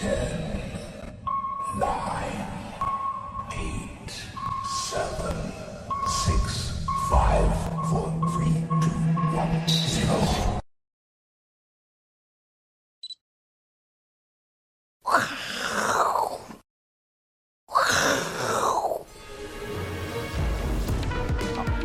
care.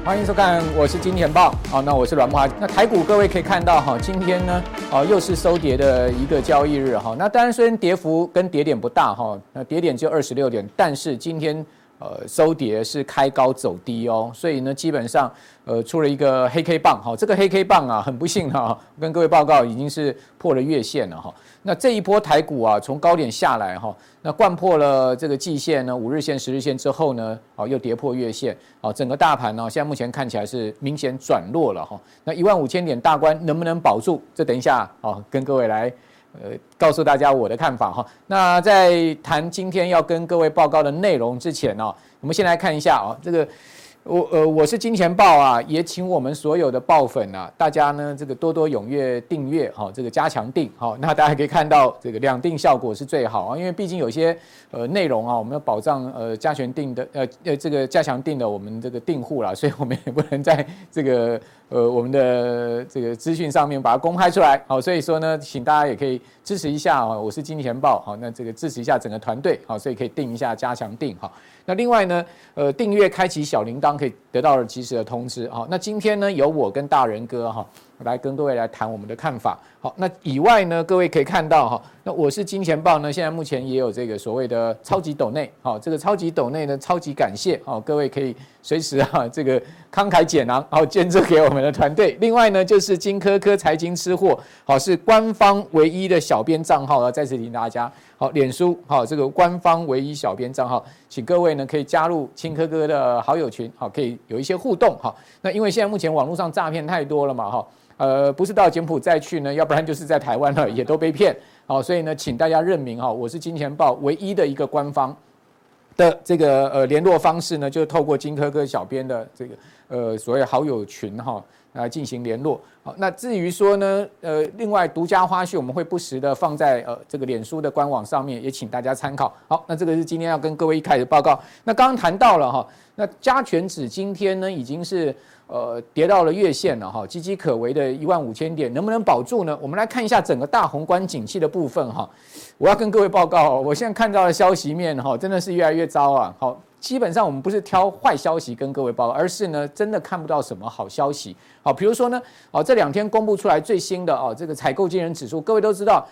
欢迎收看，我是金钱豹。好，那我是阮木阿。那台股各位可以看到哈，今天呢，哦，又是收跌的一个交易日哈。那当然虽然跌幅跟跌点不大哈，那跌点只有二十六点，但是今天呃收跌是开高走低哦，所以呢，基本上呃出了一个黑 K 棒哈。这个黑 K 棒啊，很不幸哈，跟各位报告已经是破了月线了哈。那这一波台股啊，从高点下来哈，那掼破了这个季线呢，五日线、十日线之后呢，啊，又跌破月线，啊，整个大盘呢，现在目前看起来是明显转弱了哈。那一万五千点大关能不能保住？这等一下啊，跟各位来呃告诉大家我的看法哈。那在谈今天要跟各位报告的内容之前呢，我们先来看一下啊，这个。我呃，我是金钱豹啊，也请我们所有的爆粉啊，大家呢这个多多踊跃订阅哈，这个加强订好，那大家可以看到这个两订效果是最好啊，因为毕竟有些呃内容啊，我们要保障呃加权订的呃呃这个加强订的我们这个订户啦，所以我们也不能在这个呃我们的这个资讯上面把它公开出来，好，所以说呢，请大家也可以支持一下啊，我是金钱豹好，那这个支持一下整个团队好，所以可以订一下加强订哈。那另外呢，呃，订阅开启小铃铛可以得到及时的通知。好，那今天呢，由我跟大仁哥哈来跟各位来谈我们的看法。好，那以外呢，各位可以看到哈，那我是金钱豹呢，现在目前也有这个所谓的超级斗内。好，这个超级斗内呢，超级感谢。好，各位可以随时啊，这个慷慨解囊，好，捐助给我们的团队。另外呢，就是金科科财经吃货，好，是官方唯一的小编账号，要再次提醒大家。好，脸书好，这个官方唯一小编账号，请各位呢可以加入金科科的好友群，好，可以有一些互动，好，那因为现在目前网络上诈骗太多了嘛，哈，呃，不是到柬埔寨去呢，要不然就是在台湾了，也都被骗，好，所以呢，请大家认明哈，我是金钱爆唯一的一个官方的这个呃联络方式呢，就是透过金科科小编的这个呃所谓好友群哈。来进行联络，好，那至于说呢，呃，另外独家花絮我们会不时的放在呃这个脸书的官网上面，也请大家参考。好，那这个是今天要跟各位一开始报告。那刚刚谈到了哈，那加权指今天呢已经是呃跌到了月线了哈，岌岌可危的一万五千点，能不能保住呢？我们来看一下整个大宏观景气的部分哈。我要跟各位报告，我现在看到的消息面哈，真的是越来越糟啊。好。基本上我们不是挑坏消息跟各位报告，而是呢真的看不到什么好消息。好，比如说呢，哦这两天公布出来最新的哦这个采购经理人指数，各位都知道，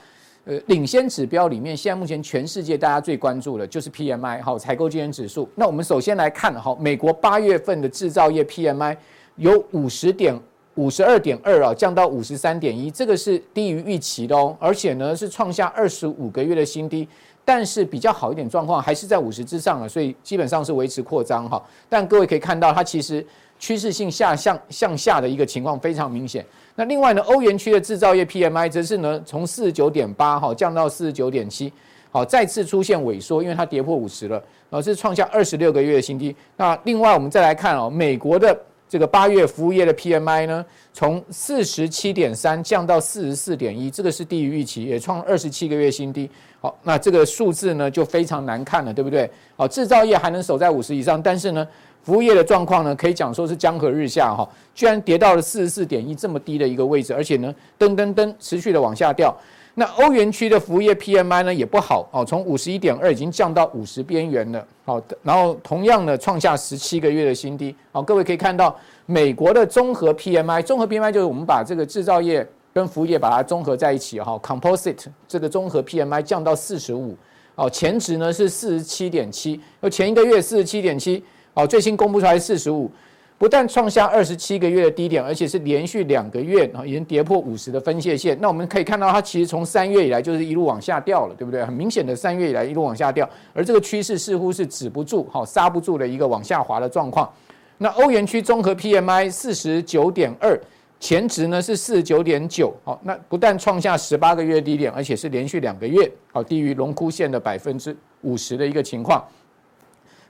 呃领先指标里面，现在目前全世界大家最关注的就是 PMI 好采购经理指数。那我们首先来看哈，美国八月份的制造业 PMI 有五十点五十二点二啊，降到五十三点一，这个是低于预期的哦，而且呢是创下二十五个月的新低。但是比较好一点状况还是在五十之上了，所以基本上是维持扩张哈。但各位可以看到，它其实趋势性下向向下的一个情况非常明显。那另外呢，欧元区的制造业 PMI 则是呢从四十九点八哈降到四十九点七，好再次出现萎缩，因为它跌破五十了，然后是创下二十六个月的新低。那另外我们再来看哦，美国的。这个八月服务业的 PMI 呢，从四十七点三降到四十四点一，这个是低于预期，也创二十七个月新低。好，那这个数字呢就非常难看了，对不对？好，制造业还能守在五十以上，但是呢，服务业的状况呢，可以讲说是江河日下哈，居然跌到了四十四点一这么低的一个位置，而且呢，噔噔噔持续的往下掉。那欧元区的服务业 PMI 呢也不好哦，从五十一点二已经降到五十边缘了。好，然后同样的创下十七个月的新低。好，各位可以看到，美国的综合 PMI，综合 PMI 就是我们把这个制造业跟服务业把它综合在一起哈，Composite 这个综合 PMI 降到四十五。哦，前值呢是四十七点七，前一个月四十七点七，哦，最新公布出来四十五。不但创下二十七个月的低点，而且是连续两个月啊，已经跌破五十的分界线。那我们可以看到，它其实从三月以来就是一路往下掉了，对不对？很明显的，三月以来一路往下掉，而这个趋势似乎是止不住，好，刹不住的一个往下滑的状况。那欧元区综合 PMI 四十九点二，前值呢是四十九点九，好，那不但创下十八个月低点，而且是连续两个月好低于荣枯线的百分之五十的一个情况。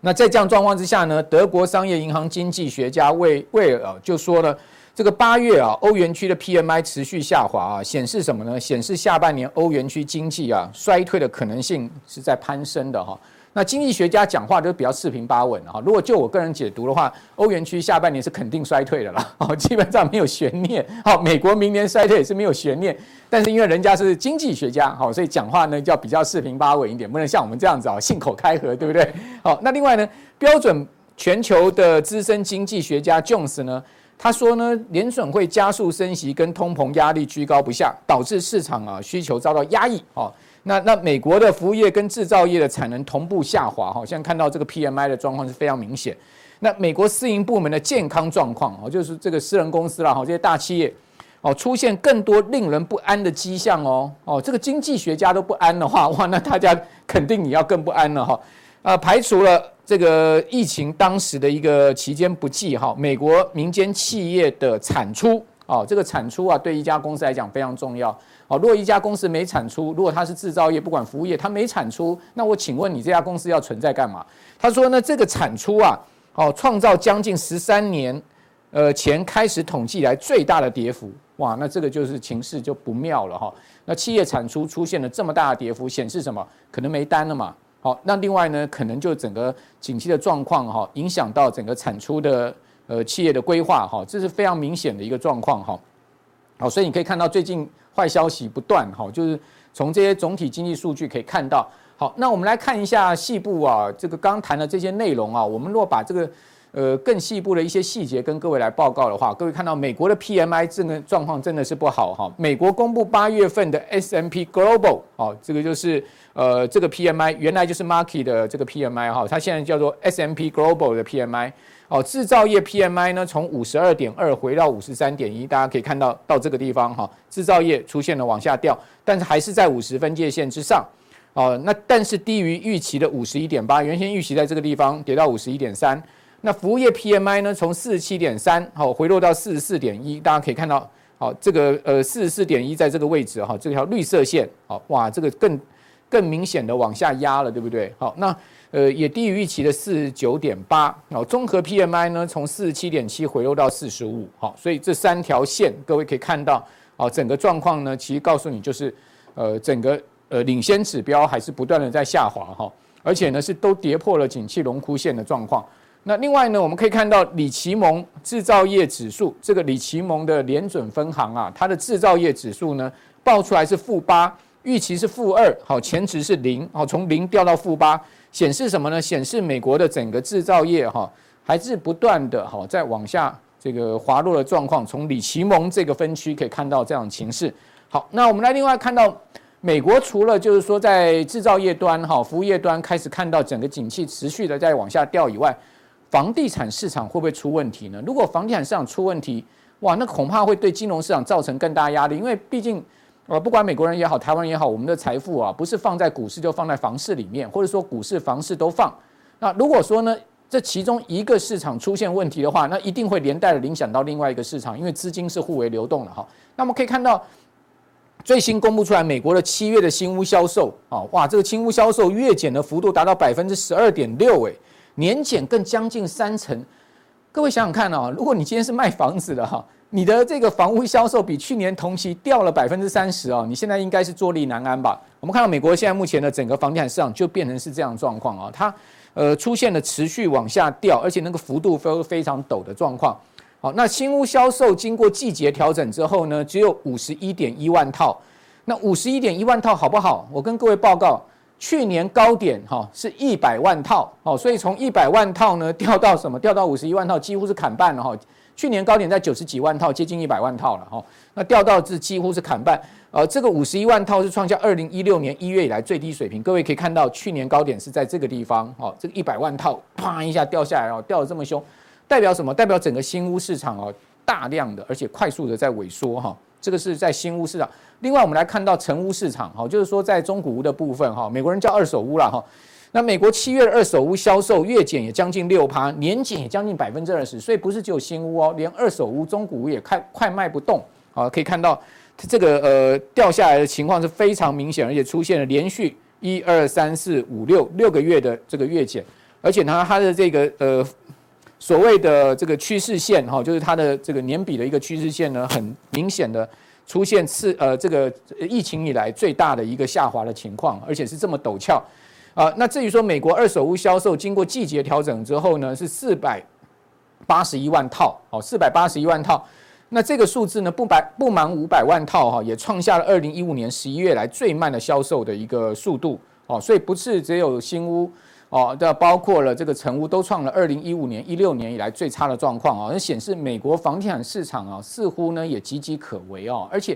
那在这样状况之下呢，德国商业银行经济学家魏魏尔就说呢，这个八月啊，欧元区的 PMI 持续下滑啊，显示什么呢？显示下半年欧元区经济啊衰退的可能性是在攀升的哈。那经济学家讲话都比较四平八稳哈。如果就我个人解读的话，欧元区下半年是肯定衰退的啦，哦，基本上没有悬念。好，美国明年衰退也是没有悬念，但是因为人家是经济学家，好，所以讲话呢就要比较四平八稳一点，不能像我们这样子啊信口开河，对不对？好，那另外呢，标准全球的资深经济学家 Jones 呢？他说呢，联准会加速升息，跟通膨压力居高不下，导致市场啊需求遭到压抑。哦，那那美国的服务业跟制造业的产能同步下滑。哈，现在看到这个 PMI 的状况是非常明显。那美国私营部门的健康状况，哦，就是这个私人公司啦，哈，这些大企业，哦，出现更多令人不安的迹象哦。哦，这个经济学家都不安的话，哇，那大家肯定你要更不安了哈。啊，排除了。这个疫情当时的一个期间不计哈，美国民间企业的产出哦，这个产出啊，对一家公司来讲非常重要。哦，如果一家公司没产出，如果它是制造业，不管服务业，它没产出，那我请问你这家公司要存在干嘛？他说呢，这个产出啊，哦，创造将近十三年呃前开始统计来最大的跌幅，哇，那这个就是情势就不妙了哈。那企业产出出现了这么大的跌幅，显示什么？可能没单了嘛。好，那另外呢，可能就整个景气的状况哈，影响到整个产出的呃企业的规划哈，这是非常明显的一个状况哈。好，所以你可以看到最近坏消息不断哈，就是从这些总体经济数据可以看到。好，那我们来看一下细部啊，这个刚谈的这些内容啊，我们若把这个。呃，更细部的一些细节跟各位来报告的话，各位看到美国的 PMI 这个状况真的是不好哈。美国公布八月份的 S&P Global，哦，这个就是呃这个 PMI 原来就是 Markit 的这个 PMI 哈，它现在叫做 SMP Global 的 PMI。哦，制造业 PMI 呢从五十二点二回到五十三点一，大家可以看到到这个地方哈，制造业出现了往下掉，但是还是在五十分界线之上。哦，那但是低于预期的五十一点八，原先预期在这个地方跌到五十一点三。那服务业 PMI 呢？从四十七点三，好回落到四十四点一，大家可以看到，好这个呃四十四点一在这个位置哈，这条绿色线，好哇，这个更更明显的往下压了，对不对？好，那呃也低于预期的四十九点八，好综合 PMI 呢，从四十七点七回落到四十五，好，所以这三条线各位可以看到，好整个状况呢，其实告诉你就是，呃整个呃领先指标还是不断的在下滑哈，而且呢是都跌破了景气龙枯线的状况。那另外呢，我们可以看到里奇蒙制造业指数，这个里奇蒙的联准分行啊，它的制造业指数呢报出来是负八，预期是负二，好，前值是零，好，从零掉到负八，显示什么呢？显示美国的整个制造业哈还是不断的哈在往下这个滑落的状况。从里奇蒙这个分区可以看到这样的情势。好，那我们来另外看到美国除了就是说在制造业端哈服务业端开始看到整个景气持续的在往下掉以外，房地产市场会不会出问题呢？如果房地产市场出问题，哇，那恐怕会对金融市场造成更大压力。因为毕竟，呃，不管美国人也好，台湾也好，我们的财富啊，不是放在股市，就放在房市里面，或者说股市、房市都放。那如果说呢，这其中一个市场出现问题的话，那一定会连带的影响到另外一个市场，因为资金是互为流动的哈。那么可以看到，最新公布出来美国的七月的新屋销售啊，哇，这个新屋销售月减的幅度达到百分之十二点六，哎。年减更将近三成，各位想想看啊，如果你今天是卖房子的哈，你的这个房屋销售比去年同期掉了百分之三十啊，你现在应该是坐立难安吧？我们看到美国现在目前的整个房地产市场就变成是这样状况啊，它呃出现了持续往下掉，而且那个幅度都非常陡的状况。好，那新屋销售经过季节调整之后呢，只有五十一点一万套，那五十一点一万套好不好？我跟各位报告。去年高点哈是一百万套哦，所以从一百万套呢掉到什么？掉到五十一万套，几乎是砍半了哈。去年高点在九十几万套，接近一百万套了哈。那掉到至几乎是砍半，呃，这个五十一万套是创下二零一六年一月以来最低水平。各位可以看到，去年高点是在这个地方哦，这个一百万套啪一下掉下来哦，掉得这么凶，代表什么？代表整个新屋市场哦，大量的而且快速的在萎缩哈。这个是在新屋市场。另外，我们来看到成屋市场，哈，就是说在中古屋的部分，哈，美国人叫二手屋了，哈。那美国七月二手屋销售月减也将近六趴，年减也将近百分之二十，所以不是只有新屋哦，连二手屋、中古屋也快快卖不动。好，可以看到这个呃掉下来的情况是非常明显，而且出现了连续一二三四五六六个月的这个月减，而且呢，它的这个呃所谓的这个趋势线哈，就是它的这个年比的一个趋势线呢，很明显的出现次呃这个疫情以来最大的一个下滑的情况，而且是这么陡峭啊。那至于说美国二手屋销售经过季节调整之后呢，是四百八十一万套哦，四百八十一万套。那这个数字呢，不百不满五百万套哈，也创下了二零一五年十一月来最慢的销售的一个速度哦，所以不是只有新屋。哦，的包括了这个成屋都创了二零一五年、一六年以来最差的状况啊，那显示美国房地产市场啊，似乎呢也岌岌可危哦。而且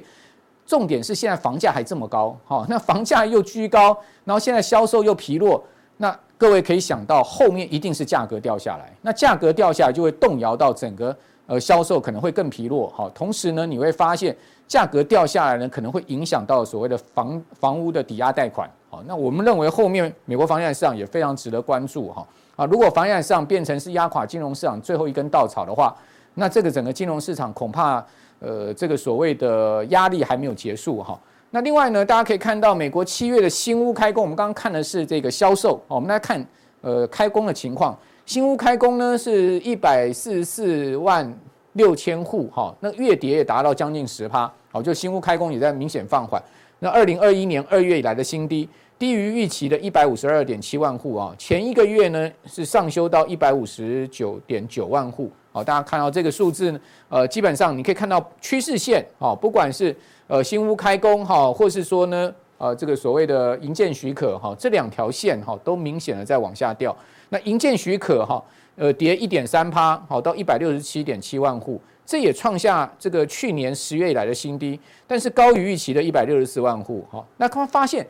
重点是现在房价还这么高，哈，那房价又居高，然后现在销售又疲弱，那各位可以想到后面一定是价格掉下来，那价格掉下来就会动摇到整个呃销售可能会更疲弱，哈。同时呢，你会发现价格掉下来呢，可能会影响到所谓的房房屋的抵押贷款。好，那我们认为后面美国房地产市场也非常值得关注哈啊！如果房地产市场变成是压垮金融市场最后一根稻草的话，那这个整个金融市场恐怕呃这个所谓的压力还没有结束哈。那另外呢，大家可以看到美国七月的新屋开工，我们刚刚看的是这个销售，我们来看呃开工的情况，新屋开工呢是一百四十四万六千户哈，那月跌也达到将近十趴，好，就新屋开工也在明显放缓。那二零二一年二月以来的新低，低于预期的一百五十二点七万户啊，前一个月呢是上修到一百五十九点九万户。好，大家看到这个数字呢，呃，基本上你可以看到趋势线啊，不管是呃新屋开工哈，或是说呢呃这个所谓的营建许可哈，这两条线哈都明显的在往下掉。那营建许可哈，呃跌一点三趴，好到一百六十七点七万户。这也创下这个去年十月以来的新低，但是高于预期的一百六十四万户。哈，那他们发现，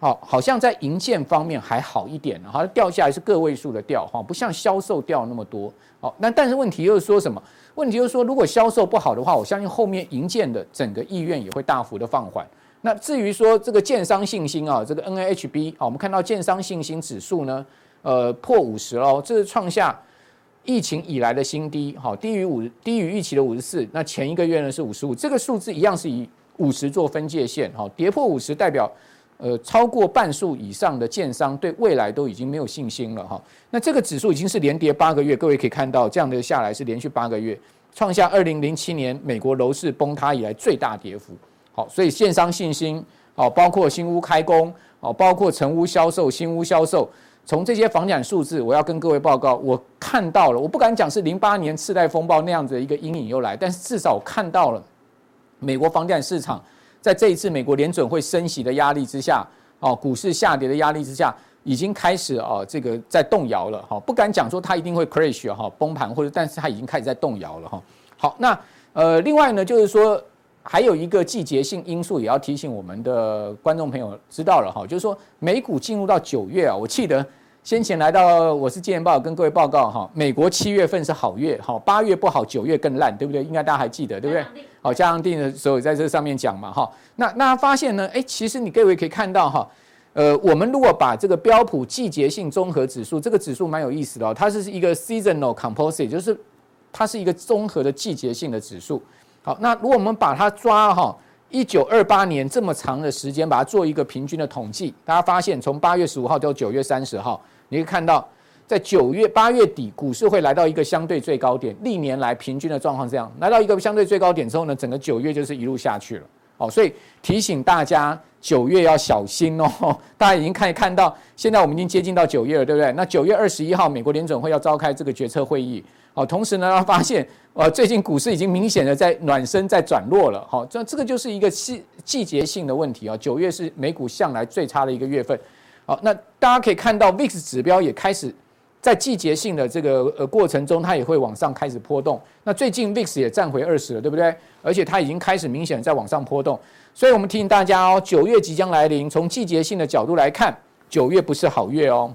好，好像在营建方面还好一点，哈，掉下来是个位数的掉，哈，不像销售掉那么多。好，那但是问题又是说什么？问题就是说，如果销售不好的话，我相信后面营建的整个意愿也会大幅的放缓。那至于说这个建商信心啊，这个 NAHB 啊，我们看到建商信心指数呢，呃，破五十了，这是创下。疫情以来的新低，好，低于五，低于预期的五十四。那前一个月呢是五十五，这个数字一样是以五十做分界线，好，跌破五十代表，呃，超过半数以上的建商对未来都已经没有信心了，哈。那这个指数已经是连跌八个月，各位可以看到，这样的下来是连续八个月，创下二零零七年美国楼市崩塌以来最大跌幅，好，所以建商信心，好，包括新屋开工，好，包括成屋销售、新屋销售。从这些房产数字，我要跟各位报告，我看到了，我不敢讲是零八年次贷风暴那样子的一个阴影又来，但是至少看到了美国房地产市场在这一次美国联准会升息的压力之下，哦，股市下跌的压力之下，已经开始啊，这个在动摇了哈，不敢讲说它一定会 crash 哈崩盘或者，但是它已经开始在动摇了哈。好，那呃，另外呢，就是说还有一个季节性因素也要提醒我们的观众朋友知道了哈，就是说美股进入到九月啊，我记得。先前来到我是金钱报跟各位报告哈，美国七月份是好月哈，八月不好，九月更烂，对不对？应该大家还记得，对不对？好，加上定的时候在这上面讲嘛哈。那那发现呢，哎，其实你各位可以看到哈，呃，我们如果把这个标普季节性综合指数，这个指数蛮有意思的哦，它是一个 seasonal composite，就是它是一个综合的季节性的指数。好，那如果我们把它抓哈。一九二八年这么长的时间，把它做一个平均的统计，大家发现从八月十五号到九月三十号，你可以看到，在九月八月底，股市会来到一个相对最高点，历年来平均的状况这样，来到一个相对最高点之后呢，整个九月就是一路下去了。哦，所以提醒大家九月要小心哦。大家已经可以看到，现在我们已经接近到九月了，对不对？那九月二十一号，美国联准会要召开这个决策会议。好，同时呢，要发现呃，最近股市已经明显的在暖身，在转弱了。好，这这个就是一个季季节性的问题啊。九月是美股向来最差的一个月份。好，那大家可以看到，VIX 指标也开始在季节性的这个呃过程中，它也会往上开始波动。那最近 VIX 也站回二十了，对不对？而且它已经开始明显在往上波动。所以我们提醒大家哦，九月即将来临，从季节性的角度来看，九月不是好月哦。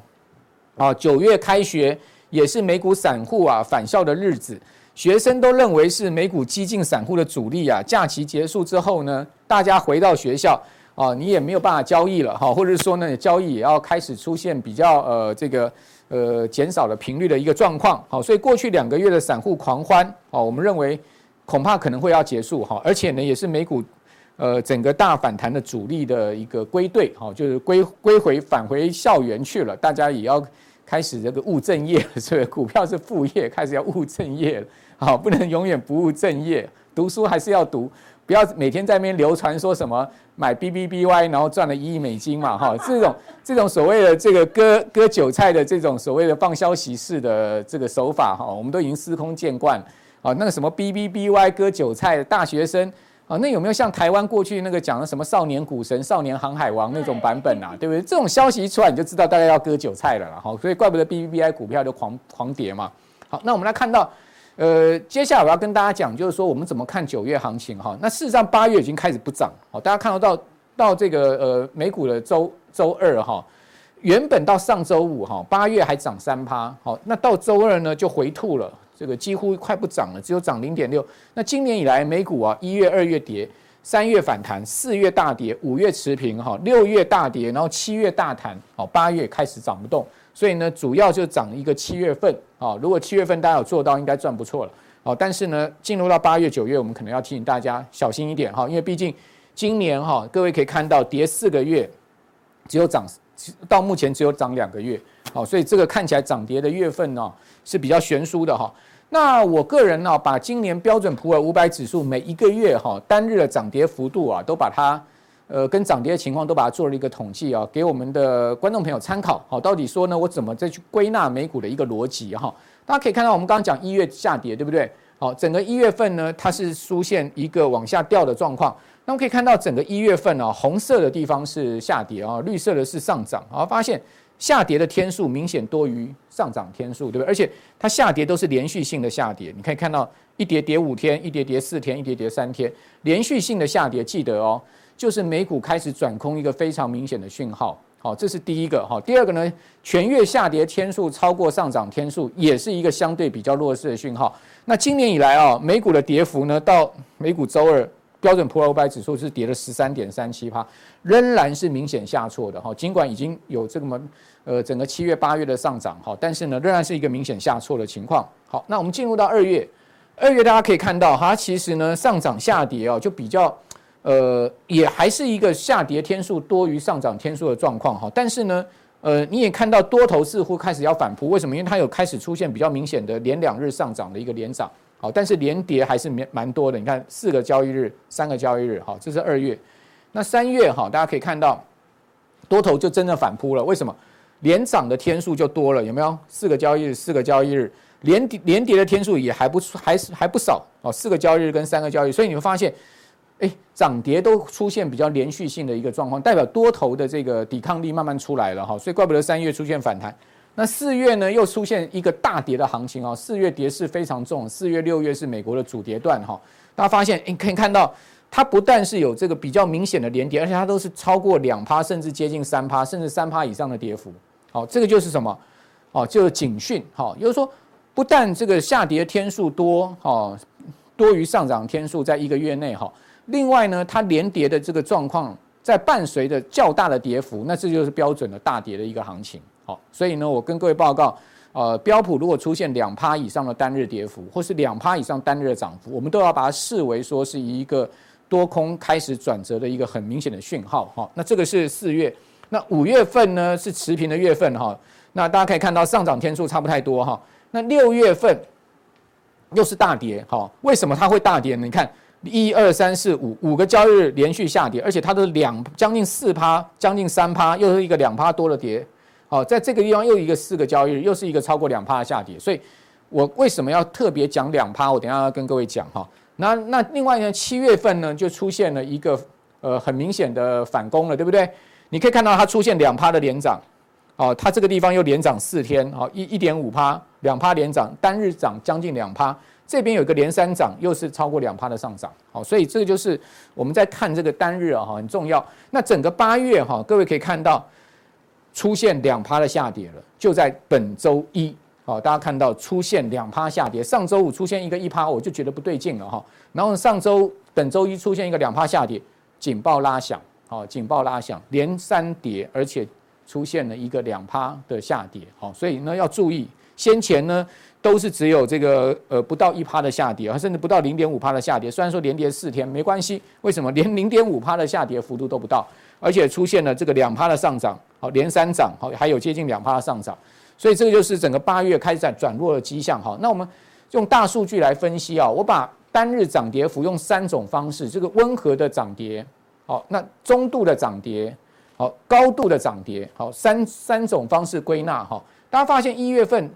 啊，九月开学。也是美股散户啊返校的日子，学生都认为是美股激进散户的主力啊。假期结束之后呢，大家回到学校啊，你也没有办法交易了哈，或者说呢，交易也要开始出现比较呃这个呃减少的频率的一个状况。好，所以过去两个月的散户狂欢啊，我们认为恐怕可能会要结束哈，而且呢，也是美股呃整个大反弹的主力的一个归队哈，就是归归回返回校园去了，大家也要。开始这个务正业，所以股票是副业，开始要务正业了。好，不能永远不务正业，读书还是要读，不要每天在那边流传说什么买 B B B Y，然后赚了一亿美金嘛，哈，这种这种所谓的这个割割韭菜的这种所谓的放消息式的这个手法，哈，我们都已经司空见惯。啊，那个什么 B B B Y 割韭菜的大学生。啊，那有没有像台湾过去那个讲的什么少年股神、少年航海王那种版本啊？对不对？这种消息一出来，你就知道大概要割韭菜了啦。哈，所以怪不得 B B B I 股票就狂狂跌嘛。好，那我们来看到，呃，接下来我要跟大家讲，就是说我们怎么看九月行情哈。那事实上八月已经开始不涨。好，大家看到到到这个呃美股的周周二哈，原本到上周五哈，八月还涨三趴。好，那到周二呢就回吐了。这个几乎快不涨了，只有涨零点六。那今年以来，美股啊，一月、二月跌，三月反弹，四月大跌，五月持平哈，六月大跌，然后七月大弹，好，八月开始涨不动。所以呢，主要就涨一个七月份啊。如果七月份大家有做到，应该赚不错了。好，但是呢，进入到八月、九月，我们可能要提醒大家小心一点哈，因为毕竟今年哈，各位可以看到跌四个月，只有涨到目前只有涨两个月。好，所以这个看起来涨跌的月份呢是比较悬殊的哈。那我个人呢，把今年标准普尔五百指数每一个月哈单日的涨跌幅度啊，都把它呃跟涨跌的情况都把它做了一个统计啊，给我们的观众朋友参考。好，到底说呢，我怎么再去归纳美股的一个逻辑哈？大家可以看到，我们刚刚讲一月下跌，对不对？好，整个一月份呢，它是出现一个往下掉的状况。那我们可以看到，整个一月份啊，红色的地方是下跌啊，绿色的是上涨。啊，发现。下跌的天数明显多于上涨天数，对不对？而且它下跌都是连续性的下跌，你可以看到一跌跌五天，一跌跌四天，一跌跌三天，连续性的下跌。记得哦，就是美股开始转空一个非常明显的讯号。好，这是第一个。好，第二个呢，全月下跌天数超过上涨天数，也是一个相对比较弱势的讯号。那今年以来啊，美股的跌幅呢，到美股周二。标准普尔五百指数是跌了十三点三七趴，仍然是明显下挫的哈。尽管已经有这么呃整个七月八月的上涨哈，但是呢仍然是一个明显下挫的情况。好，那我们进入到二月，二月大家可以看到哈，其实呢上涨下跌啊，就比较呃也还是一个下跌天数多于上涨天数的状况哈。但是呢呃你也看到多头似乎开始要反扑，为什么？因为它有开始出现比较明显的连两日上涨的一个连涨。好，但是连跌还是蛮蛮多的。你看，四个交易日，三个交易日，好，这是二月。那三月哈，大家可以看到，多头就真的反扑了。为什么？连涨的天数就多了，有没有？四个交易日，四个交易日，连跌连跌的天数也还不还是还不少哦。四个交易日跟三个交易，所以你会发现，哎，涨跌都出现比较连续性的一个状况，代表多头的这个抵抗力慢慢出来了哈。所以怪不得三月出现反弹。那四月呢，又出现一个大跌的行情啊！四月跌势非常重，四月、六月是美国的主跌段哈。大家发现，你可以看到，它不但是有这个比较明显的连跌，而且它都是超过两趴，甚至接近三趴，甚至三趴以上的跌幅。好，这个就是什么？哦，就是警讯。好，也就是说，不但这个下跌天数多，哦，多于上涨天数，在一个月内哈。另外呢，它连跌的这个状况，在伴随着较大的跌幅，那这就是标准的大跌的一个行情。好，所以呢，我跟各位报告，呃，标普如果出现两趴以上的单日跌幅，或是两趴以上单日的涨幅，我们都要把它视为说是一个多空开始转折的一个很明显的讯号。哈，那这个是四月，那五月份呢是持平的月份。哈，那大家可以看到上涨天数差不太多。哈，那六月份又是大跌。哈，为什么它会大跌呢？你看，一二三四五五个交易日连续下跌，而且它的两将近四趴，将近三趴，又是一个两趴多的跌。好，在这个地方又一个四个交易日，又是一个超过两趴的下跌，所以我为什么要特别讲两趴？我等下要跟各位讲哈。那那另外呢，七月份呢就出现了一个呃很明显的反攻了，对不对？你可以看到它出现两趴的连涨，哦，它这个地方又连涨四天，好一一点五趴，两趴连涨，单日涨将近两趴，这边有一个连三涨，又是超过两趴的上涨，好，所以这个就是我们在看这个单日啊哈很重要。那整个八月哈，各位可以看到。出现两趴的下跌了，就在本周一，好，大家看到出现两趴下跌。上周五出现一个一趴，我就觉得不对劲了哈。然后上周本周一出现一个两趴下跌，警报拉响，好，警报拉响，连三跌，而且出现了一个两趴的下跌，好，所以呢要注意，先前呢都是只有这个呃不到一趴的下跌，甚至不到零点五趴的下跌。虽然说连跌四天没关系，为什么连 零点五趴的下跌幅度都不到？而且出现了这个两趴的上涨，好，连三涨，好，还有接近两趴的上涨，所以这个就是整个八月开始在转弱的迹象哈。那我们用大数据来分析啊，我把单日涨跌幅用三种方式，这个温和的涨跌，好，那中度的涨跌，好，高度的涨跌，好，三三种方式归纳哈。大家发现一月份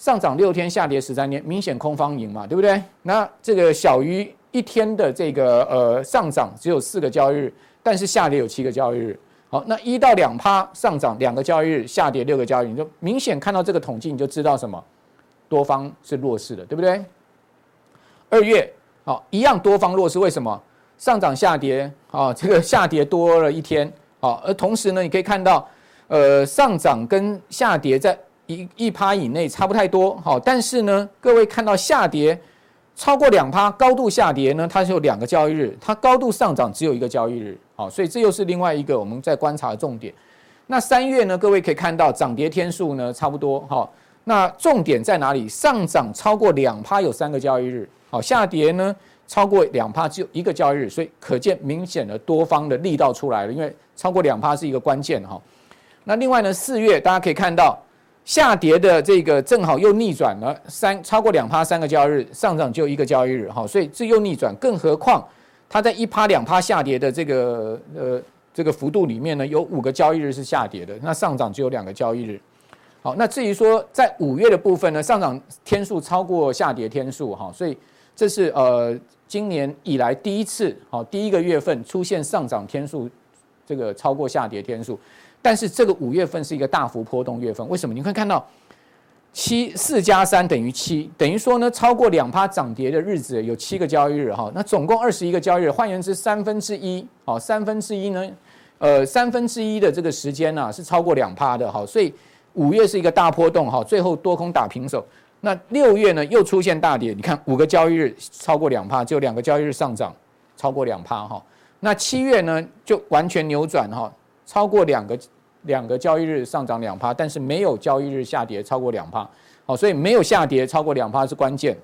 上涨六天，下跌十三天，明显空方赢嘛，对不对？那这个小于一天的这个呃上涨只有四个交易日，但是下跌有七个交易日。好，那一到两趴上涨两个交易日，下跌六个交易日，你就明显看到这个统计，你就知道什么多方是弱势的，对不对？二月好，一样多方弱势，为什么？上涨下跌啊，这个下跌多了一天，好，而同时呢，你可以看到，呃，上涨跟下跌在一一趴以内差不太多，好，但是呢，各位看到下跌超过两趴，高度下跌呢，它是有两个交易日，它高度上涨只有一个交易日。好，所以这又是另外一个我们在观察的重点。那三月呢，各位可以看到涨跌天数呢差不多。好，那重点在哪里？上涨超过两趴有三个交易日，好，下跌呢超过两趴只有一个交易日，所以可见明显的多方的力道出来了。因为超过两趴是一个关键哈。那另外呢，四月大家可以看到下跌的这个正好又逆转了，三超过两趴三个交易日，上涨就一个交易日，好，所以这又逆转，更何况。它在一趴两趴下跌的这个呃这个幅度里面呢，有五个交易日是下跌的，那上涨只有两个交易日。好，那至于说在五月的部分呢，上涨天数超过下跌天数哈，所以这是呃今年以来第一次好第一个月份出现上涨天数这个超过下跌天数，但是这个五月份是一个大幅波动月份，为什么？你会看到。七四加三等于七，等于说呢，超过两趴涨跌的日子有七个交易日哈，那总共二十一个交易日，换言之三分之一，好三分之一呢，呃三分之一的这个时间呢是超过两趴的哈，所以五月是一个大波动哈，最后多空打平手，那六月呢又出现大跌，你看五个交易日超过两趴，只有两个交易日上涨超过两趴哈，那七月呢就完全扭转哈，超过两个。两个交易日上涨两趴，但是没有交易日下跌超过两趴，好，所以没有下跌超过两趴是关键。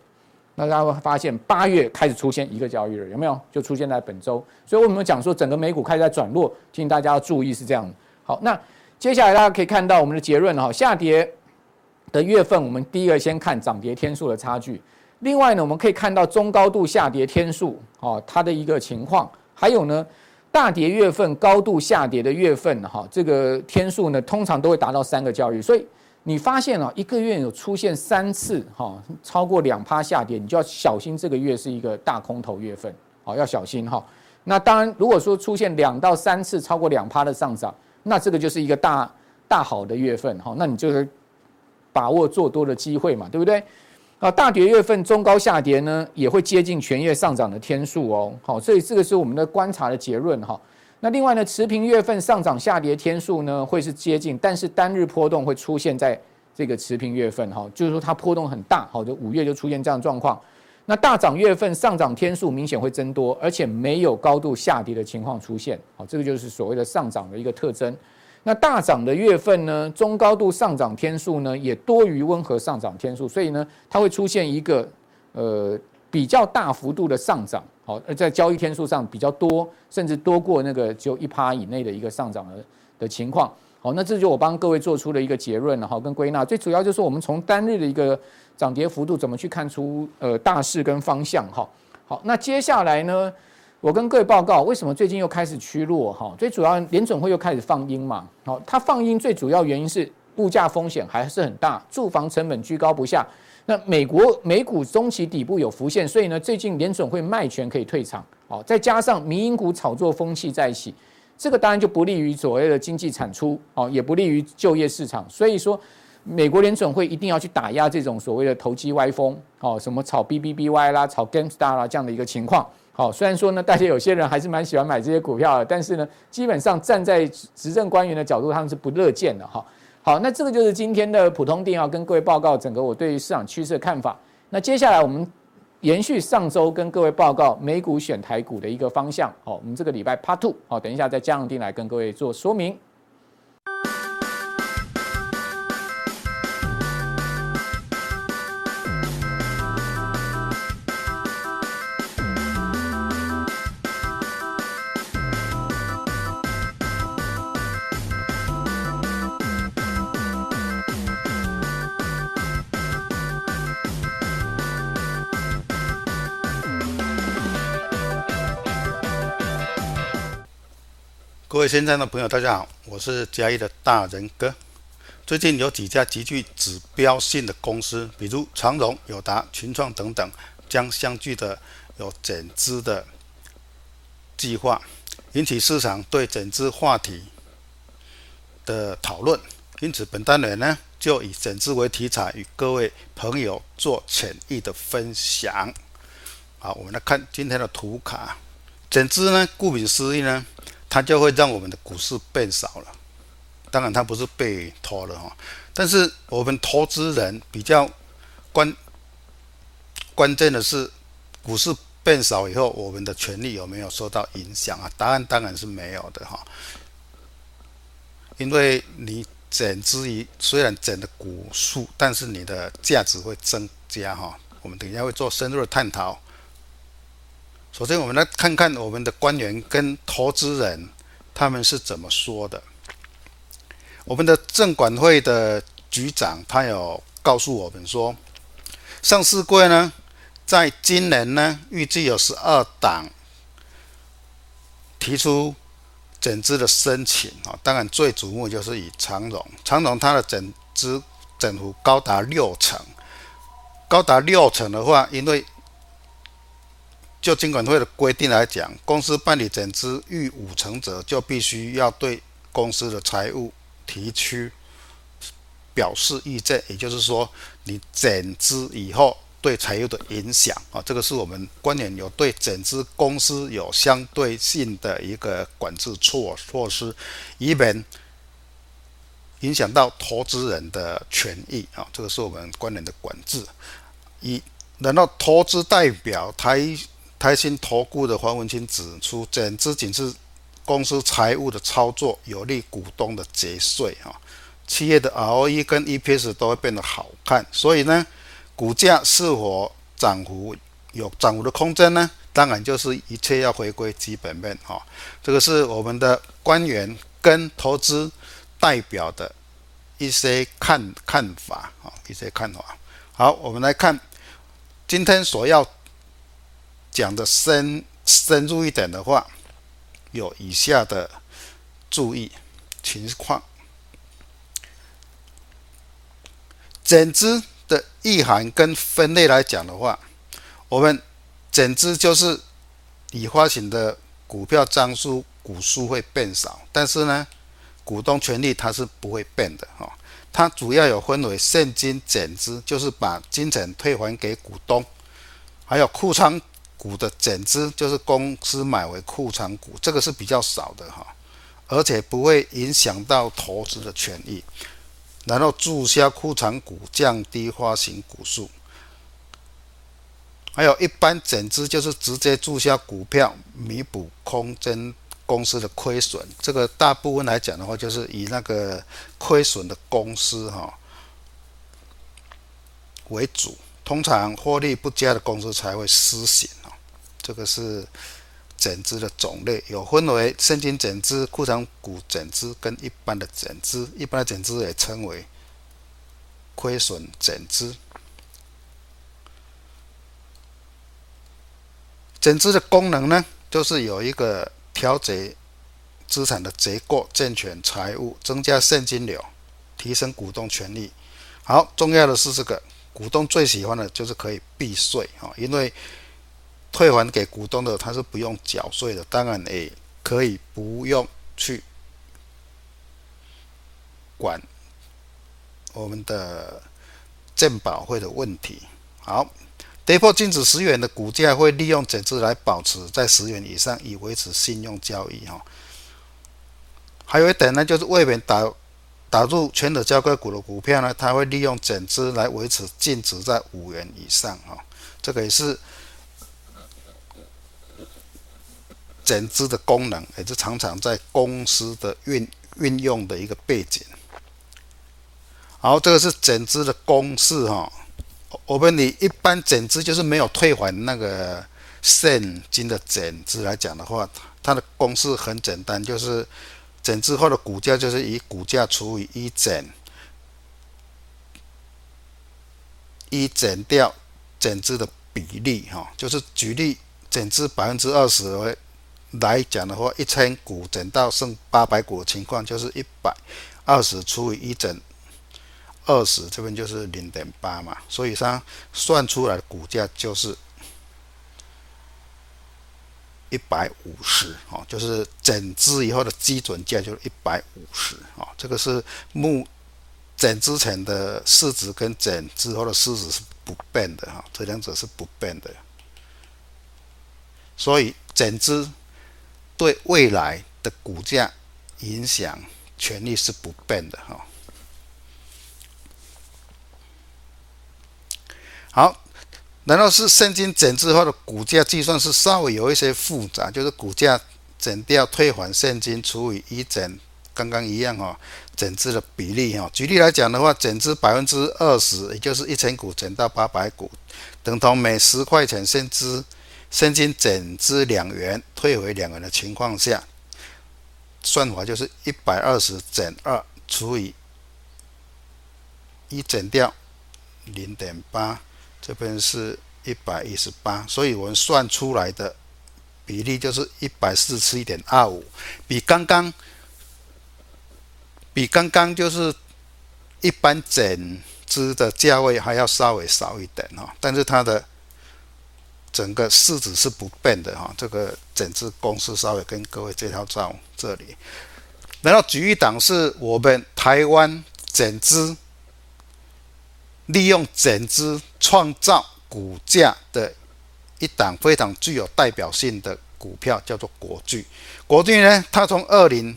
那大家会发现八月开始出现一个交易日，有没有？就出现在本周。所以我们讲说整个美股开始在转弱，提醒大家要注意是这样。好，那接下来大家可以看到我们的结论哈，下跌的月份，我们第一个先看涨跌天数的差距。另外呢，我们可以看到中高度下跌天数，哦，它的一个情况，还有呢。大跌月份、高度下跌的月份，哈，这个天数呢，通常都会达到三个交易。所以你发现啊，一个月有出现三次，哈，超过两趴下跌，你就要小心这个月是一个大空头月份，好，要小心哈。那当然，如果说出现两到三次超过两趴的上涨，那这个就是一个大大好的月份，哈，那你就是把握做多的机会嘛，对不对？啊，大跌月份中高下跌呢，也会接近全月上涨的天数哦。好，所以这个是我们的观察的结论哈。那另外呢，持平月份上涨下跌天数呢，会是接近，但是单日波动会出现在这个持平月份哈，就是说它波动很大。好，就五月就出现这样状况。那大涨月份上涨天数明显会增多，而且没有高度下跌的情况出现。好，这个就是所谓的上涨的一个特征。那大涨的月份呢，中高度上涨天数呢，也多于温和上涨天数，所以呢，它会出现一个呃比较大幅度的上涨，好，而在交易天数上比较多，甚至多过那个只有一趴以内的一个上涨的的情况，好，那这就我帮各位做出的一个结论了，好，跟归纳，最主要就是我们从单日的一个涨跌幅度怎么去看出呃大势跟方向，哈，好，那接下来呢？我跟各位报告，为什么最近又开始趋弱？哈，最主要联准会又开始放鹰嘛。好，它放鹰最主要原因是物价风险还是很大，住房成本居高不下。那美国美股中期底部有浮现，所以呢，最近联准会卖权可以退场。好，再加上民营股炒作风气在一起，这个当然就不利于所谓的经济产出，哦，也不利于就业市场。所以说，美国联准会一定要去打压这种所谓的投机歪风，哦，什么炒 BBBY 啦，炒 GameStar 啦这样的一个情况。好，虽然说呢，大家有些人还是蛮喜欢买这些股票的，但是呢，基本上站在执政官员的角度，他们是不乐见的哈。好，那这个就是今天的普通錠要跟各位报告整个我对于市场趋势的看法。那接下来我们延续上周跟各位报告美股选台股的一个方向。好，我们这个礼拜 Part Two，好，等一下再加上定来跟各位做说明。位现在的朋友，大家好，我是嘉义的大仁哥。最近有几家极具指标性的公司，比如长荣、友达、群创等等，将相继的有减资的计划，引起市场对减资话题的讨论。因此，本单元呢就以减资为题材，与各位朋友做浅意的分享。好，我们来看今天的图卡。减资呢，顾名思义呢。它就会让我们的股市变少了，当然它不是被拖了哈，但是我们投资人比较关关键的是，股市变少以后，我们的权利有没有受到影响啊？答案当然是没有的哈，因为你减资于虽然减的股数，但是你的价值会增加哈。我们等一下会做深入的探讨。首先，我们来看看我们的官员跟投资人他们是怎么说的。我们的证管会的局长他有告诉我们说，上市柜呢，在今年呢，预计有十二档提出减资的申请啊。当然，最瞩目就是以长荣，长荣它的减资增幅高达六成，高达六成的话，因为就金管会的规定来讲，公司办理减资逾五成者，就必须要对公司的财务提出表示意见。也就是说，你减资以后对财务的影响啊，这个是我们官员有对减资公司有相对性的一个管制措措施，以免影响到投资人的权益啊。这个是我们官员的管制。一，然后投资代表台。台新投顾的黄文清指出，减资仅是公司财务的操作，有利股东的节税哈，企业的 ROE 跟 EPS 都会变得好看，所以呢，股价是否涨幅有涨幅的空间呢？当然就是一切要回归基本面哈，这个是我们的官员跟投资代表的一些看看法啊，一些看法。好，我们来看今天所要。讲的深深入一点的话，有以下的注意情况。减资的意涵跟分类来讲的话，我们减资就是已发行的股票张数股数会变少，但是呢，股东权利它是不会变的哈。它主要有分为现金减资，就是把金钱退还给股东，还有库仓。股的减资就是公司买为库藏股，这个是比较少的哈，而且不会影响到投资的权益。然后注销库藏股，降低发行股数。还有一般减资就是直接注销股票，弥补空间公司的亏损。这个大部分来讲的话，就是以那个亏损的公司哈为主，通常获利不佳的公司才会施行。这个是减资的种类，有分为现金减资、库存股减资跟一般的减资。一般的减资也称为亏损减资。减资的功能呢，就是有一个调节资产的结构、健全财务、增加现金流、提升股东权益。好，重要的是这个股东最喜欢的就是可以避税啊，因为。退还给股东的，他是不用缴税的，当然也可以不用去管我们的鉴保会的问题。好，跌破净值十元的股价会利用减资来保持在十元以上，以维持信用交易哈。还有一点呢，就是为免打打入全额交割股的股票呢，它会利用减资来维持净值在五元以上哈。这个也是。减资的功能也是常常在公司的运运用的一个背景。好，这个是减资的公式哈。我们你一般减资就是没有退还那个现金的减资来讲的话，它的公式很简单，就是减资后的股价就是以股价除以一减一减掉减资的比例哈，就是举例减资百分之二十为。来讲的话，一千股整到剩八百股的情况，就是一百二十除以一整二十，这边就是零点八嘛，所以它算出来的股价就是。一百五十哦，就是整支以后的基准价就是一百五十哦，这个是目整之前的市值跟整之后的市值是不变的哈，这两者是不变的，所以整支对未来的股价影响权利是不变的哈。好。难道是现金整之后的股价计算是稍微有一些复杂？就是股价减掉退还现金除以一整，刚刚一样哈，整支的比例哈。举例来讲的话，减支百分之二十，也就是一千股减到八百股，等同每十块钱现支现金减支两元退回两元的情况下，算法就是一百二十减二除以一减掉零点八。这边是一百一十八，所以我们算出来的比例就是一百四十七点二五，比刚刚比刚刚就是一般整只的价位还要稍微少一点哈，但是它的整个市值是不变的哈。这个整只公司稍微跟各位介绍到这里，然后举一档是我们台湾整只。利用减资创造股价的一档非常具有代表性的股票，叫做国巨。国巨呢，它从二零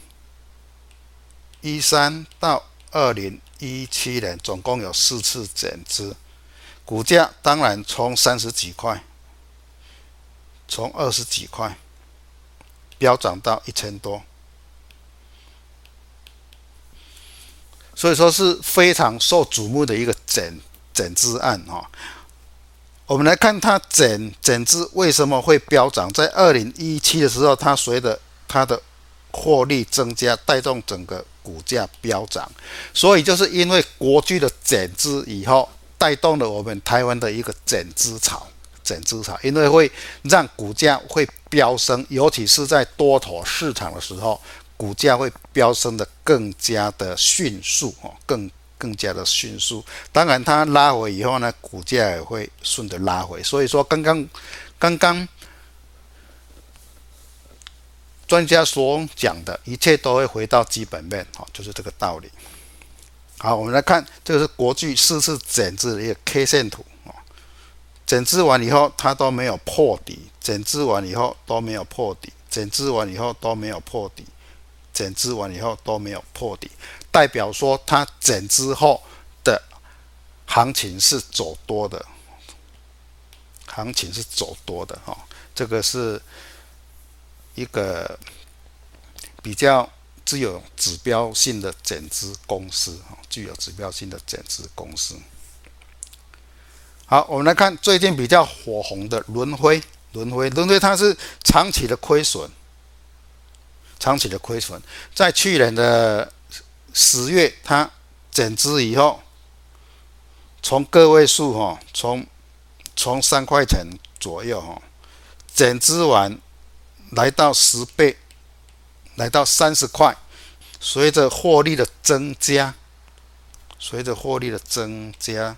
一三到二零一七年，总共有四次减资，股价当然从三十几块，从二十几块飙涨到一千多。所以说是非常受瞩目的一个整整支案哈。我们来看它整整支为什么会飙涨？在二零一七的时候，它随着它的获利增加，带动整个股价飙涨。所以就是因为国巨的整支以后，带动了我们台湾的一个整支潮，整支潮，因为会让股价会飙升，尤其是在多头市场的时候。股价会飙升的更加的迅速哦，更更加的迅速。当然，它拉回以后呢，股价也会顺着拉回。所以说，刚刚刚刚专家所讲的一切都会回到基本面，哦，就是这个道理。好，我们来看，这个是国巨四次整治的一个 K 线图啊。整治完以后，它都没有破底；整治完以后都没有破底；整治完以后都没有破底。减资完以后都没有破底，代表说它减之后的行情是走多的，行情是走多的哈。这个是一个比较具有指标性的减资公司哈，具有指标性的减资公司。好，我们来看最近比较火红的轮辉，轮辉，轮辉它是长期的亏损。长期的亏损，在去年的十月，它减资以后，从个位数哈，从从三块钱左右哈，减资完来到十倍，来到三十块，随着获利的增加，随着获利的增加，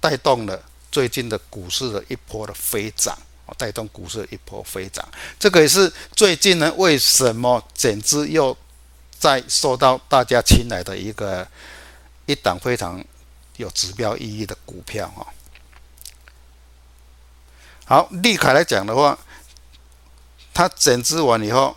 带动了最近的股市的一波的飞涨。带动股市一波飞涨，这个也是最近呢，为什么减资又再受到大家青睐的一个一档非常有指标意义的股票哈。好，利凯来讲的话，它减资完以后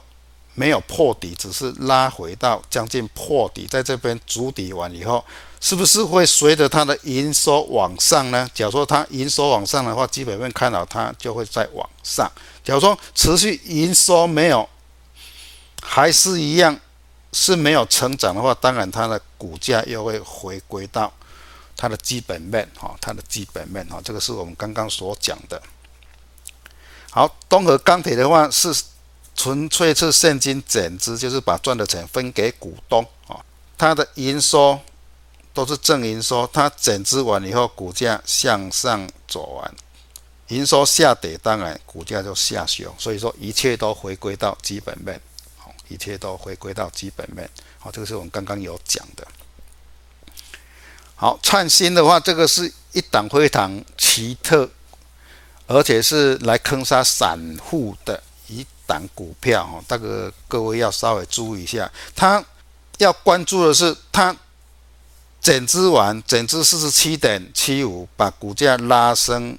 没有破底，只是拉回到将近破底，在这边筑底完以后。是不是会随着它的营收往上呢？假如说它营收往上的话，基本面看到它就会再往上。假如说持续营收没有，还是一样是没有成长的话，当然它的股价又会回归到它的基本面哈，它的基本面哈，这个是我们刚刚所讲的。好，东和钢铁的话是纯粹是现金整支，就是把赚的钱分给股东啊，它的营收。都是正营收，它整资完以后，股价向上走完，营收下跌，当然股价就下修。所以说一切都回归到基本面，好，一切都回归到基本面。好，这个是我们刚刚有讲的。好，创新的话，这个是一档非常奇特，而且是来坑杀散户的一档股票。哈，这个各位要稍微注意一下，它要关注的是它。减资完，减资四十七点七五，把股价拉升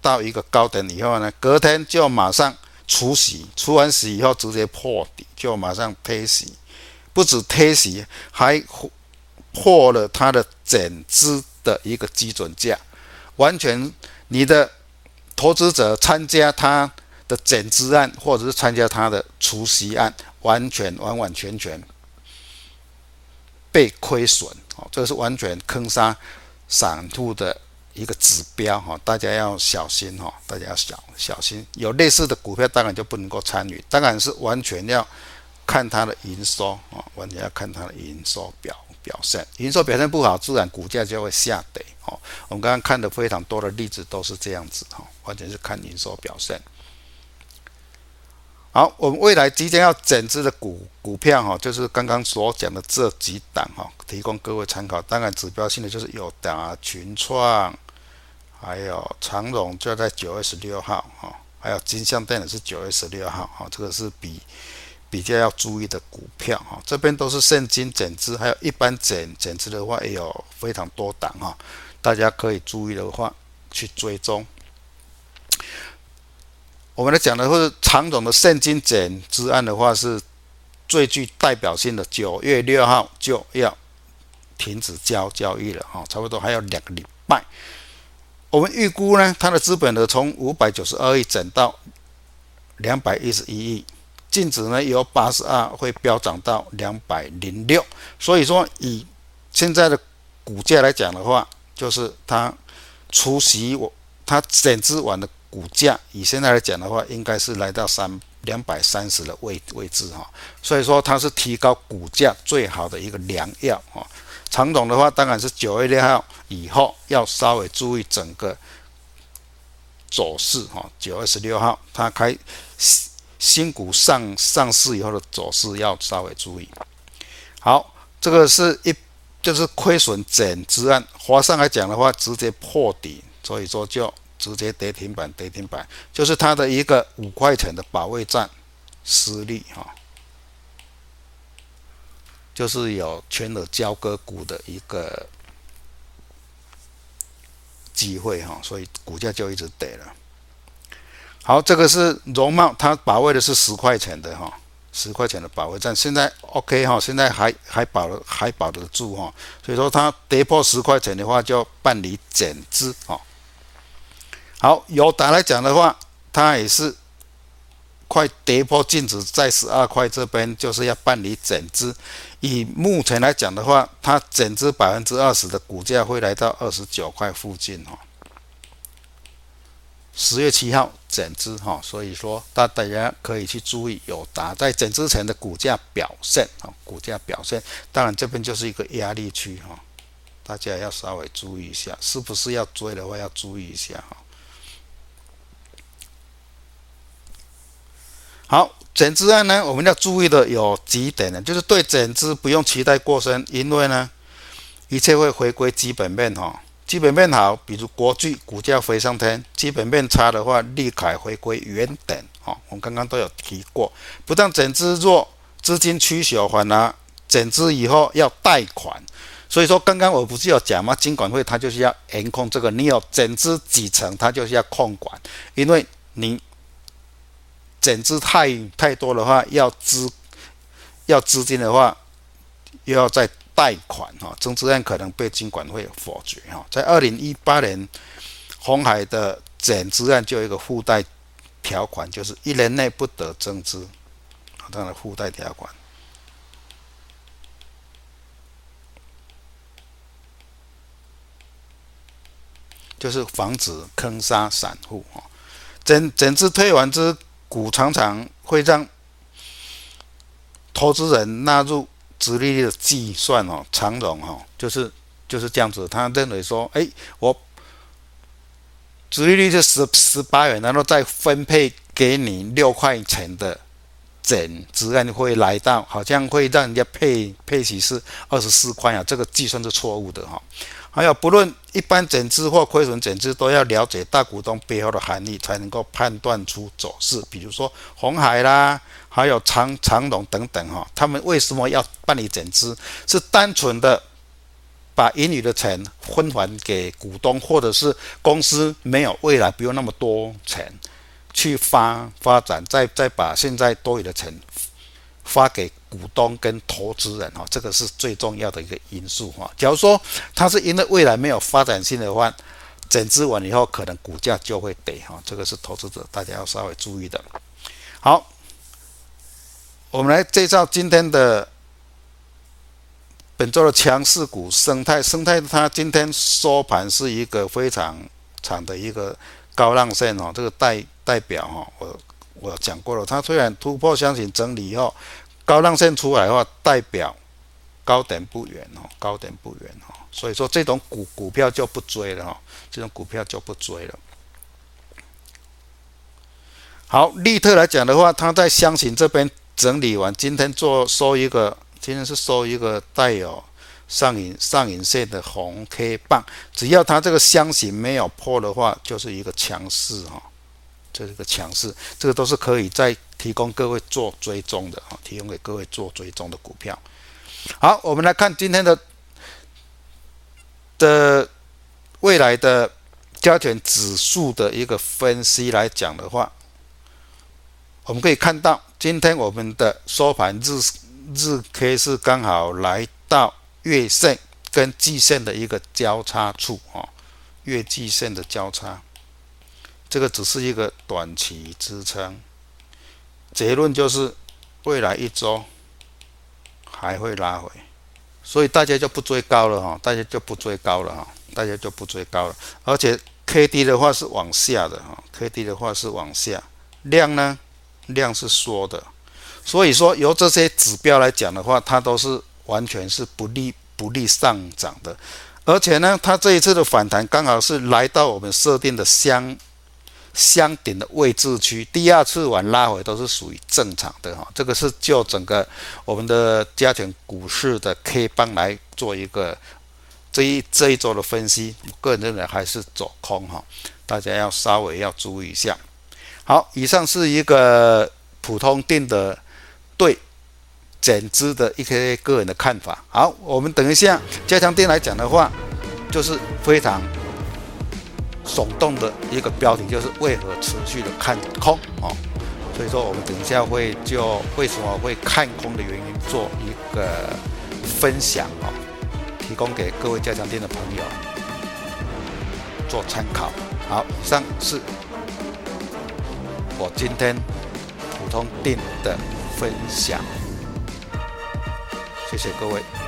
到一个高点以后呢，隔天就马上除息，除完息以后直接破底，就马上贴息，不止贴息，还破了它的减资的一个基准价，完全你的投资者参加它的减资案，或者是参加它的除息案，完全完完全全被亏损。哦，这个是完全坑杀散户的一个指标哈，大家要小心哈，大家要小小心。有类似的股票，当然就不能够参与，当然是完全要看它的营收啊，完全要看它的营收表表现。营收表现不好，自然股价就会下跌。哦，我们刚刚看的非常多的例子都是这样子哈，完全是看营收表现。好，我们未来即将要减资的股股票哈，就是刚刚所讲的这几档哈，提供各位参考。当然，指标性的就是有达、群创，还有长荣，就在九月十六号哈，还有金像电也是九月十六号哈，这个是比比较要注意的股票哈。这边都是现金减资，还有一般减减资的话也有非常多档哈，大家可以注意的话去追踪。我们来讲的是长总的现金减资案的话，是最具代表性的。九月六号就要停止交交易了哈，差不多还有两个礼拜。我们预估呢，它的资本额从五百九十二亿减到两百一十一亿，净值呢由八十二会飙涨到两百零六。所以说，以现在的股价来讲的话，就是它除息我它减资完的。股价以现在来讲的话，应该是来到三两百三十的位位置哈，所以说它是提高股价最好的一个良药哈。长总的话，当然是九月六号以后要稍微注意整个走势哈。九月十六号它开新股上上市以后的走势要稍微注意。好，这个是一就是亏损减资案，华上来讲的话，直接破底，所以说就。直接跌停板，跌停板就是它的一个五块钱的保卫战失利哈，就是有全额交割股的一个机会哈，所以股价就一直跌了。好，这个是荣茂，它保卫的是十块钱的哈，十块钱的保卫战，现在 OK 哈，现在还还保还保得住哈，所以说它跌破十块钱的话，就要办理减资哈。好，友达来讲的话，它也是快跌破净值，在十二块这边就是要办理减资。以目前来讲的话，它减资百分之二十的股价会来到二十九块附近哈。十月七号减资哈，所以说大大家可以去注意友达在减资前的股价表现啊，股价表现。当然这边就是一个压力区哈，大家要稍微注意一下，是不是要追的话要注意一下哈。好，减资案呢，我们要注意的有几点呢，就是对减资不用期待过深，因为呢，一切会回归基本面哈。基本面好，比如国巨股价飞上天；基本面差的话，立凯回归原点哈。我们刚刚都有提过，不但减资弱，资金趋小反而减资以后要贷款，所以说刚刚我不是有讲吗？金管会它就是要严控这个，你有减资几成，它就是要控管，因为你。减资太太多的话，要资要资金的话，又要再贷款哈，增资案可能被金管会否决哈。在二零一八年，红海的减资案就有一个附带条款，就是一年内不得增资，这样的附带条款，就是防止坑杀散户哈。减减资退完资。股常常会让投资人纳入直利率的计算哦，长荣哦，就是就是这样子。他认为说，哎，我直利率是十十八元，然后再分配给你六块钱的整值然会来到，好像会让人家配配息是二十四块啊，这个计算是错误的哈。还有，不论一般减资或亏损减资，都要了解大股东背后的含义，才能够判断出走势。比如说红海啦，还有长长隆等等哈，他们为什么要办理减资？是单纯的把盈余的钱分还给股东，或者是公司没有未来，不用那么多钱去发发展，再再把现在多余的钱。发给股东跟投资人哈，这个是最重要的一个因素哈。假如说它是因为未来没有发展性的话，整资完以后可能股价就会跌哈，这个是投资者大家要稍微注意的。好，我们来介绍今天的本周的强势股生态。生态它今天收盘是一个非常长的一个高浪线哦，这个代代表哈我。我讲过了，它虽然突破箱型整理以后，高浪线出来的话，代表高点不远哦，高点不远哦，所以说这种股股票就不追了哈，这种股票就不追了。好，利特来讲的话，它在箱型这边整理完，今天做收一个，今天是收一个带有上影上影线的红 K 棒，只要它这个箱型没有破的话，就是一个强势哈。这是个强势，这个都是可以在提供各位做追踪的啊，提供给各位做追踪的股票。好，我们来看今天的的未来的加权指数的一个分析来讲的话，我们可以看到今天我们的收盘日日 K 是刚好来到月线跟季线的一个交叉处啊，月季线的交叉。这个只是一个短期支撑，结论就是未来一周还会拉回，所以大家就不追高了哈，大家就不追高了哈，大家就不追高了。而且 K D 的话是往下的哈，K D 的话是往下，量呢，量是缩的，所以说由这些指标来讲的话，它都是完全是不利不利上涨的，而且呢，它这一次的反弹刚好是来到我们设定的箱。箱顶的位置区，第二次往拉回都是属于正常的哈。这个是就整个我们的加权股市的 K 棒来做一个这一这一周的分析。我个人认为还是走空哈，大家要稍微要注意一下。好，以上是一个普通定的对减资的一些个人的看法。好，我们等一下加强定来讲的话，就是非常。耸动的一个标题就是为何持续的看空哦，所以说我们等一下会就为什么会看空的原因做一个分享哦，提供给各位加强店的朋友做参考。好，以上是我今天普通店的分享，谢谢各位。